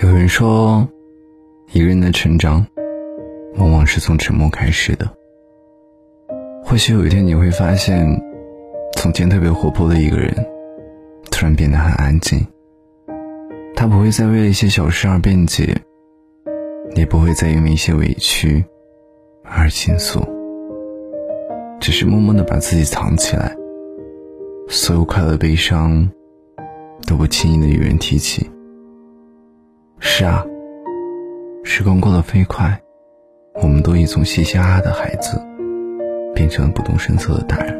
有人说，一个人的成长，往往是从沉默开始的。或许有一天你会发现，从前特别活泼的一个人，突然变得很安静。他不会再为了一些小事而辩解，也不会再因为一些委屈而倾诉，只是默默的把自己藏起来。所有快乐、悲伤，都不轻易的与人提起。是啊，时光过得飞快，我们都已从嘻嘻哈哈的孩子，变成了不动声色的大人。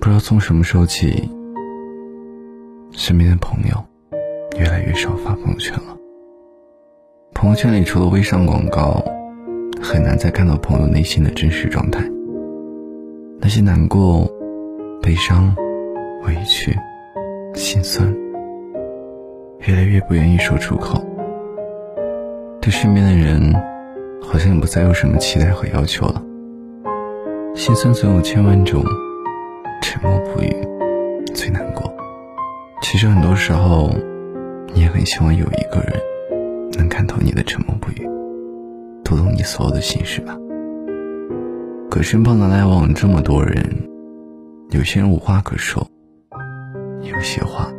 不知道从什么时候起，身边的朋友越来越少发朋友圈了。朋友圈里除了微商广告，很难再看到朋友内心的真实状态。那些难过、悲伤、委屈、心酸。越来越不愿意说出口，对身边的人，好像也不再有什么期待和要求了。心酸总有千万种，沉默不语最难过。其实很多时候，你也很希望有一个人，能看透你的沉默不语，读懂你所有的心事吧。可身旁的来往这么多人，有些人无话可说，有些话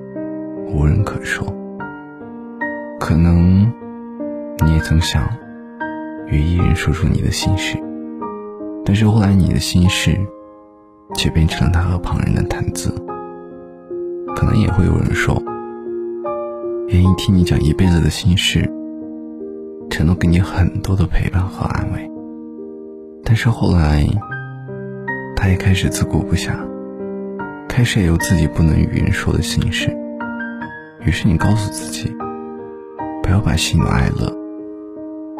无人可说。可能你也曾想与一人说出你的心事，但是后来你的心事却变成了他和旁人的谈资。可能也会有人说，愿意听你讲一辈子的心事，承诺给你很多的陪伴和安慰。但是后来，他也开始自顾不暇，开始也有自己不能与人说的心事。于是你告诉自己。不要把喜怒哀乐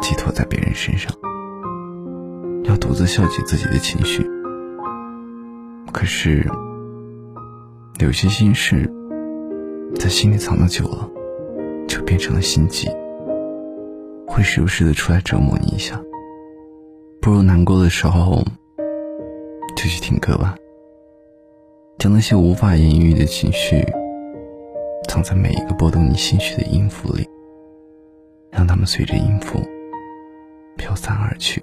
寄托在别人身上，要独自消解自己的情绪。可是，有些心事在心里藏的久了，就变成了心悸，会时不时的出来折磨你一下。不如难过的时候就去听歌吧，将那些无法言喻的情绪藏在每一个拨动你心绪的音符里。让他们随着音符飘散而去。